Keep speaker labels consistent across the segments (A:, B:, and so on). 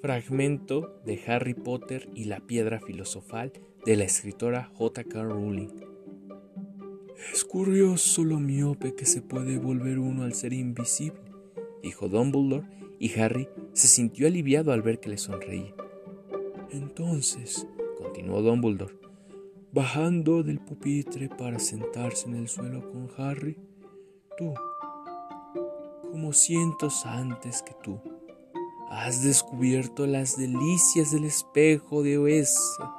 A: fragmento de Harry Potter y la piedra filosofal de la escritora J.K. Rowling.
B: Es curioso lo miope que se puede volver uno al ser invisible,
A: dijo Dumbledore, y Harry se sintió aliviado al ver que le sonreía.
B: Entonces, continuó Dumbledore, bajando del pupitre para sentarse en el suelo con Harry, tú, como cientos antes que tú, has descubierto las delicias del espejo de Oesa.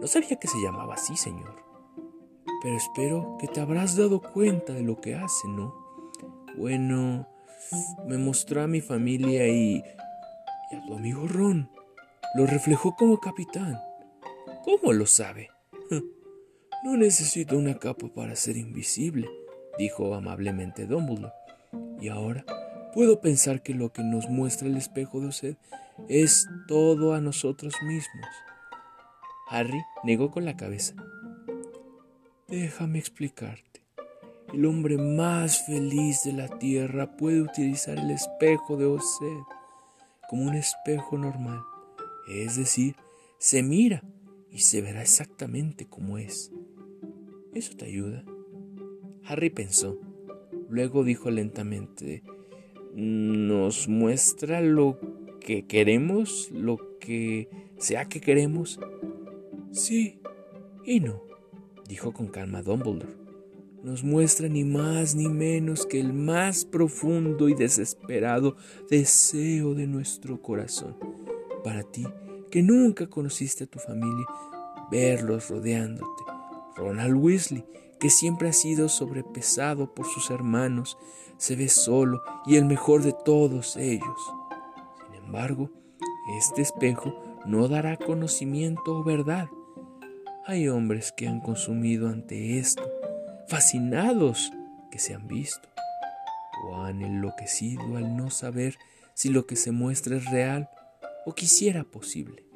A: No sabía que se llamaba así, señor.
B: Pero espero que te habrás dado cuenta de lo que hace, ¿no? Bueno, me mostró a mi familia y, y a tu amigo Ron. Lo reflejó como capitán.
A: ¿Cómo lo sabe?
B: No necesito una capa para ser invisible, dijo amablemente Dumbledore. Y ahora puedo pensar que lo que nos muestra el espejo de Osed es todo a nosotros mismos.
A: Harry negó con la cabeza.
B: Déjame explicarte. El hombre más feliz de la tierra puede utilizar el espejo de Osed como un espejo normal. Es decir, se mira y se verá exactamente como es. ¿Eso te ayuda?
A: Harry pensó. Luego dijo lentamente, ¿nos muestra lo que queremos, lo que sea que queremos?
B: Sí y no, dijo con calma Dumbledore. Nos muestra ni más ni menos que el más profundo y desesperado deseo de nuestro corazón. Para ti, que nunca conociste a tu familia, verlos rodeándote. Ronald Weasley, que siempre ha sido sobrepesado por sus hermanos, se ve solo y el mejor de todos ellos. Sin embargo, este espejo no dará conocimiento o verdad. Hay hombres que han consumido ante esto, fascinados que se han visto, o han enloquecido al no saber si lo que se muestra es real o quisiera posible.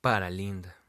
A: Para Linda.